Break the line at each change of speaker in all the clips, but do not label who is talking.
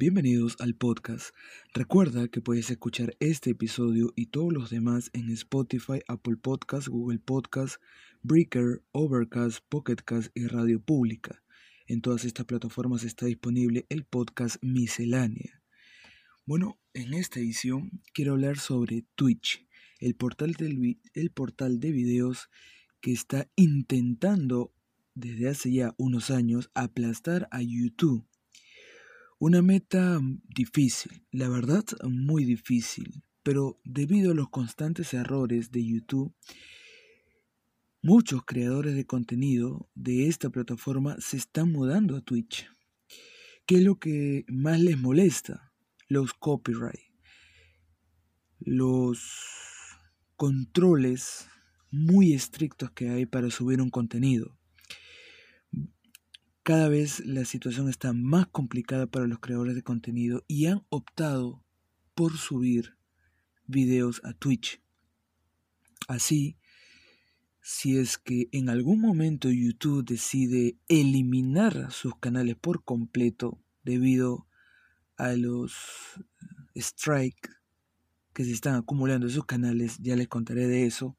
bienvenidos al podcast. Recuerda que puedes escuchar este episodio y todos los demás en Spotify, Apple Podcasts, Google Podcasts, Breaker, Overcast, Pocketcast y Radio Pública. En todas estas plataformas está disponible el podcast Miscelánea. Bueno, en esta edición quiero hablar sobre Twitch, el portal de videos que está intentando desde hace ya unos años aplastar a YouTube una meta difícil, la verdad muy difícil, pero debido a los constantes errores de YouTube, muchos creadores de contenido de esta plataforma se están mudando a Twitch. ¿Qué es lo que más les molesta? Los copyright, los controles muy estrictos que hay para subir un contenido. Cada vez la situación está más complicada para los creadores de contenido y han optado por subir videos a Twitch. Así, si es que en algún momento YouTube decide eliminar sus canales por completo debido a los strikes que se están acumulando en sus canales, ya les contaré de eso,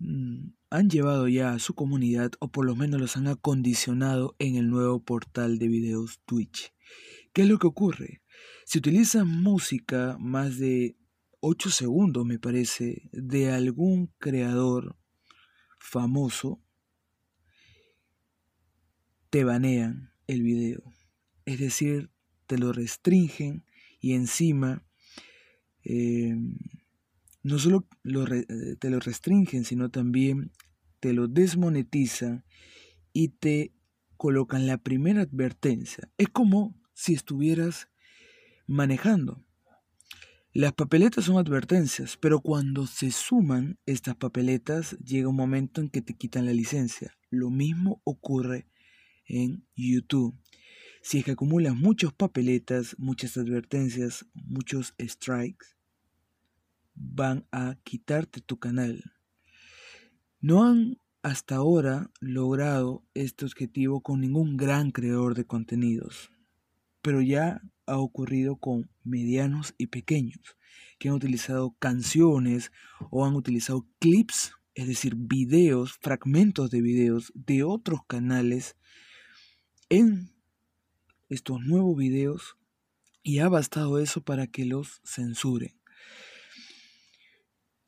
han llevado ya a su comunidad o por lo menos los han acondicionado en el nuevo portal de videos Twitch. ¿Qué es lo que ocurre? Si utilizas música más de 8 segundos, me parece, de algún creador famoso, te banean el video. Es decir, te lo restringen y encima eh, no solo eh, te lo restringen, sino también te lo desmonetizan y te colocan la primera advertencia. Es como si estuvieras manejando. Las papeletas son advertencias, pero cuando se suman estas papeletas llega un momento en que te quitan la licencia. Lo mismo ocurre en YouTube. Si es que acumulas muchas papeletas, muchas advertencias, muchos strikes, van a quitarte tu canal. No han hasta ahora logrado este objetivo con ningún gran creador de contenidos, pero ya ha ocurrido con medianos y pequeños que han utilizado canciones o han utilizado clips, es decir, videos, fragmentos de videos de otros canales en estos nuevos videos y ha bastado eso para que los censuren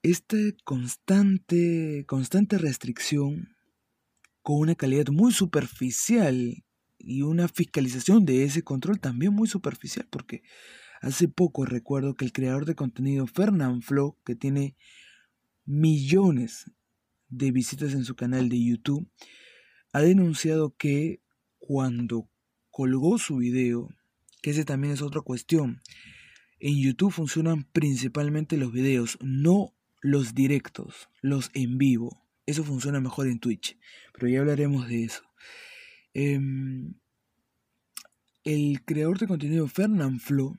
esta constante, constante restricción con una calidad muy superficial y una fiscalización de ese control también muy superficial, porque hace poco recuerdo que el creador de contenido Fernand Flo, que tiene millones de visitas en su canal de YouTube, ha denunciado que cuando colgó su video, que ese también es otra cuestión, en YouTube funcionan principalmente los videos, no los directos, los en vivo. Eso funciona mejor en Twitch, pero ya hablaremos de eso. Em, el creador de contenido Fernand Flo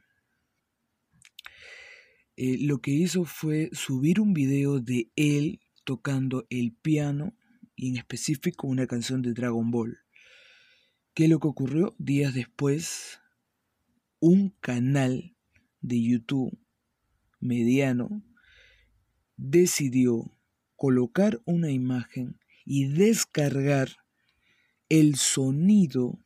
eh, lo que hizo fue subir un video de él tocando el piano y en específico una canción de Dragon Ball. ¿Qué es lo que ocurrió? Días después, un canal de YouTube mediano decidió colocar una imagen y descargar el sonido,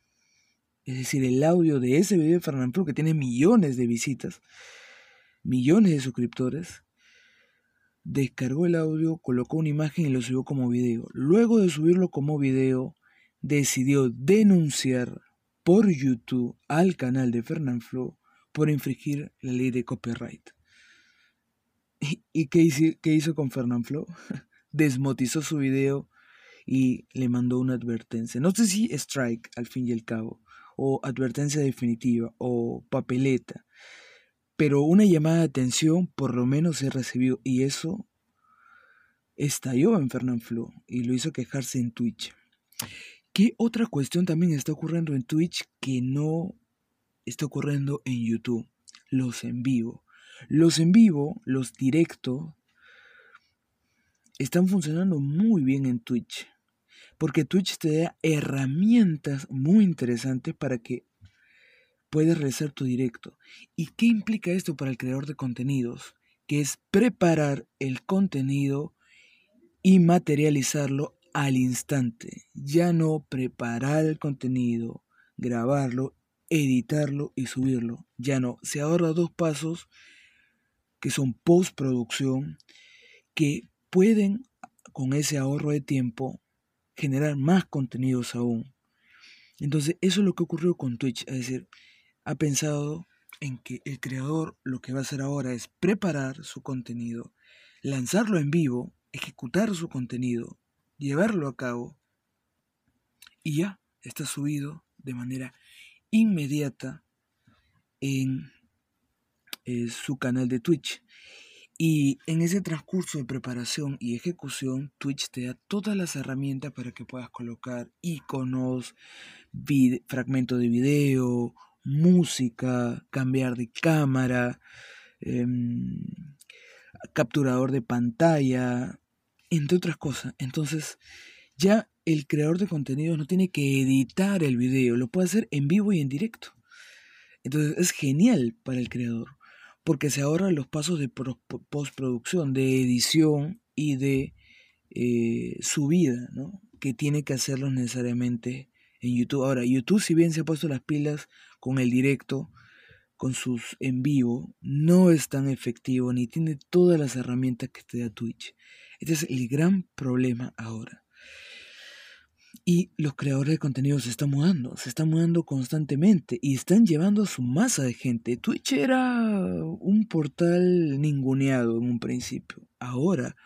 es decir, el audio de ese video de Fernando que tiene millones de visitas, millones de suscriptores, descargó el audio, colocó una imagen y lo subió como video. Luego de subirlo como video, decidió denunciar por YouTube al canal de Fernand Flo por infringir la ley de copyright. ¿Y qué hizo, qué hizo con Flo? Desmotizó su video y le mandó una advertencia. No sé si strike al fin y al cabo, o advertencia definitiva, o papeleta. Pero una llamada de atención por lo menos se recibió y eso estalló en Flo y lo hizo quejarse en Twitch. ¿Qué otra cuestión también está ocurriendo en Twitch que no está ocurriendo en YouTube? Los en vivo. Los en vivo, los directos, están funcionando muy bien en Twitch. Porque Twitch te da herramientas muy interesantes para que puedes realizar tu directo. ¿Y qué implica esto para el creador de contenidos? Que es preparar el contenido y materializarlo al instante. Ya no preparar el contenido, grabarlo, editarlo y subirlo. Ya no. Se ahorra dos pasos que son postproducción que pueden con ese ahorro de tiempo generar más contenidos aún. Entonces, eso es lo que ocurrió con Twitch. Es decir, ha pensado en que el creador lo que va a hacer ahora es preparar su contenido, lanzarlo en vivo, ejecutar su contenido, llevarlo a cabo y ya está subido de manera inmediata en eh, su canal de Twitch. Y en ese transcurso de preparación y ejecución, Twitch te da todas las herramientas para que puedas colocar iconos, fragmentos de video, música, cambiar de cámara, em, capturador de pantalla, entre otras cosas. Entonces, ya el creador de contenidos no tiene que editar el video, lo puede hacer en vivo y en directo. Entonces, es genial para el creador porque se ahorran los pasos de postproducción, de edición y de eh, subida, ¿no? que tiene que hacerlo necesariamente en YouTube. Ahora, YouTube si bien se ha puesto las pilas con el directo, con sus en vivo, no es tan efectivo ni tiene todas las herramientas que te da Twitch. Este es el gran problema ahora. Y los creadores de contenido se están mudando, se están mudando constantemente y están llevando a su masa de gente. Twitch era un portal ninguneado en un principio. Ahora,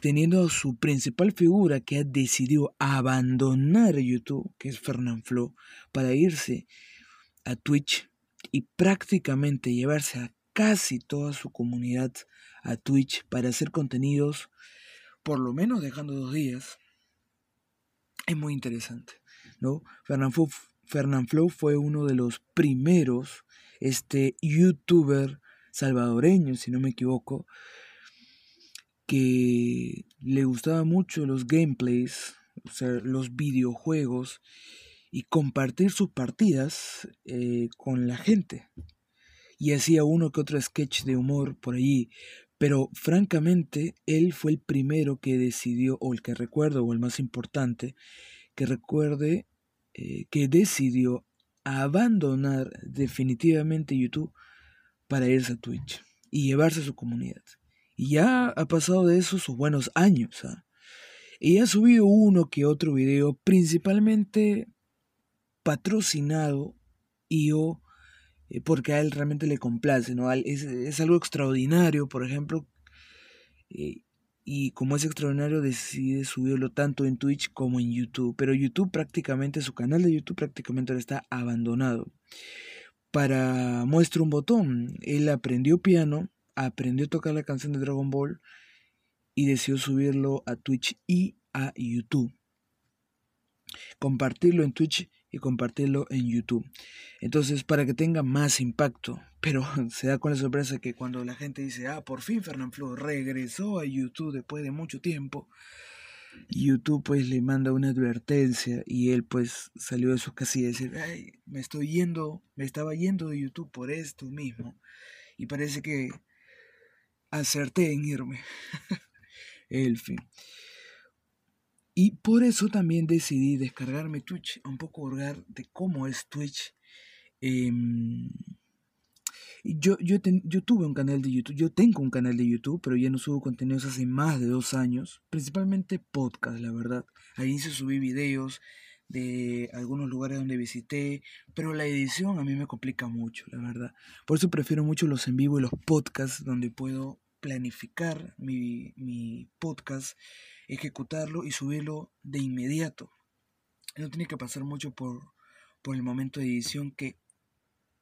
teniendo a su principal figura que ha decidido abandonar YouTube, que es Fernand Flo, para irse a Twitch y prácticamente llevarse a casi toda su comunidad a Twitch para hacer contenidos, por lo menos dejando dos días es muy interesante, ¿no? Fernand Flow fue uno de los primeros este, youtuber salvadoreño, si no me equivoco, que le gustaba mucho los gameplays, o sea, los videojuegos y compartir sus partidas eh, con la gente. Y hacía uno que otro sketch de humor por allí. Pero francamente, él fue el primero que decidió, o el que recuerdo, o el más importante, que recuerde eh, que decidió abandonar definitivamente YouTube para irse a Twitch y llevarse a su comunidad. Y ya ha pasado de eso sus buenos años. ¿ah? Y ha subido uno que otro video, principalmente patrocinado y o eh, porque a él realmente le complace, ¿no? Es, es algo extraordinario, por ejemplo, eh, y como es extraordinario decide subirlo tanto en Twitch como en YouTube, pero YouTube prácticamente, su canal de YouTube prácticamente ahora está abandonado. Para muestra un botón, él aprendió piano, aprendió a tocar la canción de Dragon Ball y decidió subirlo a Twitch y a YouTube. Compartirlo en Twitch y compartirlo en YouTube. Entonces, para que tenga más impacto, pero se da con la sorpresa que cuando la gente dice, ah, por fin Fernand Flo regresó a YouTube después de mucho tiempo, YouTube pues le manda una advertencia y él pues salió de su casilla y decir, ay, me estoy yendo, me estaba yendo de YouTube por esto mismo. Y parece que acerté en irme. el fin. Y por eso también decidí descargarme Twitch, un poco hurgar de cómo es Twitch. Em, yo, yo, yo tuve un canal de YouTube, yo tengo un canal de YouTube, pero ya no subo contenidos hace más de dos años, principalmente podcast, la verdad. Ahí se subí videos de algunos lugares donde visité, pero la edición a mí me complica mucho, la verdad. Por eso prefiero mucho los en vivo y los podcasts, donde puedo planificar mi, mi podcast ejecutarlo y subirlo de inmediato. No tiene que pasar mucho por, por el momento de edición que,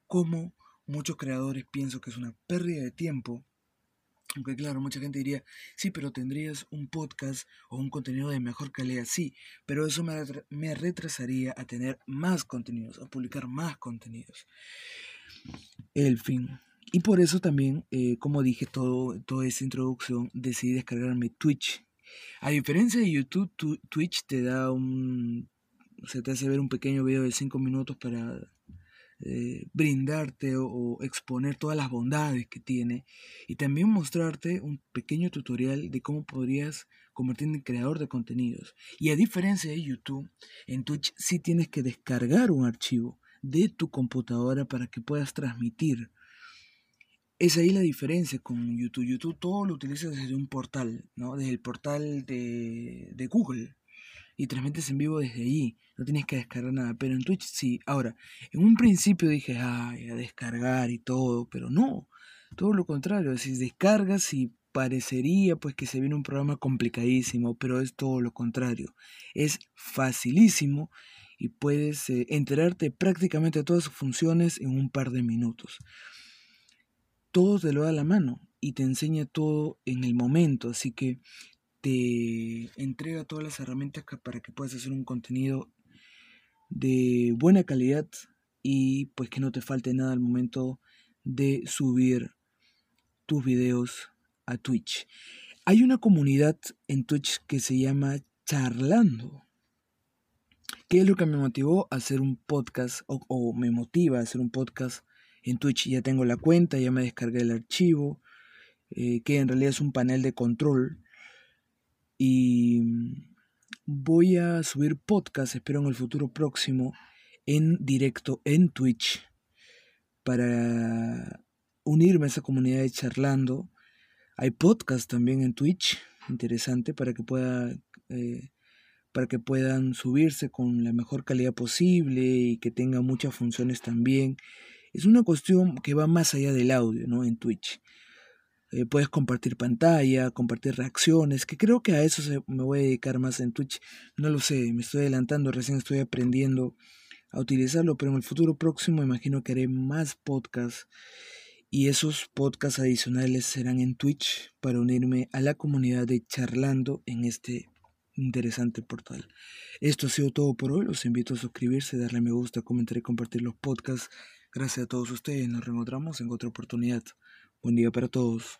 como muchos creadores, pienso que es una pérdida de tiempo. Aunque claro, mucha gente diría, sí, pero tendrías un podcast o un contenido de mejor calidad, sí, pero eso me, me retrasaría a tener más contenidos, a publicar más contenidos. El fin. Y por eso también, eh, como dije todo, toda esa introducción, decidí descargarme Twitch a diferencia de YouTube, Twitch te da un. O sea, te hace ver un pequeño video de 5 minutos para eh, brindarte o, exponer todas las bondades que tiene y también mostrarte un pequeño tutorial de cómo podrías convertirte en creador de contenidos. Y a diferencia de YouTube, en Twitch sí tienes que descargar un archivo de tu computadora para que puedas transmitir. Es ahí la diferencia con YouTube. YouTube todo lo utilizas desde un portal, ¿no? Desde el portal de, de Google y transmites en vivo desde allí. No tienes que descargar nada. Pero en Twitch sí. Ahora, en un principio dije, ay, a descargar y todo. Pero no. Todo lo contrario. Si descargas y parecería pues que se viene un programa complicadísimo. Pero es todo lo contrario. Es facilísimo y puedes eh, enterarte prácticamente de todas sus funciones en un par de minutos. Todo te lo da la mano y te enseña todo en el momento. Así que te entrega todas las herramientas para que puedas hacer un contenido de buena calidad y pues que no te falte nada al momento de subir tus videos a Twitch. Hay una comunidad en Twitch que se llama Charlando. ¿Qué es lo que me motivó a hacer un podcast o, me motiva a hacer un podcast en Twitch? Ya tengo la cuenta, ya me descargué el archivo, eh, que en realidad es un panel de control y voy a subir podcast, espero en el futuro próximo, en directo en Twitch para unirme a esa comunidad de charlando. Hay podcast también en Twitch, interesante, para que pueda eh, para que puedan subirse con la mejor calidad posible y que tenga muchas funciones también. Es una cuestión que va más allá del audio, ¿no? En Twitch. Eh, puedes compartir pantalla, compartir reacciones, que creo que a eso me voy a dedicar más en Twitch. No lo sé, me estoy adelantando, recién estoy aprendiendo a utilizarlo, pero en el futuro próximo imagino que haré más podcasts y esos podcasts adicionales serán en Twitch para unirme a la comunidad de charlando en este interesante portal. Esto ha sido todo por hoy. Los invito a suscribirse, darle me gusta, comentar y compartir los podcasts. Gracias a todos ustedes. Nos reencontramos en otra oportunidad. Buen día para todos.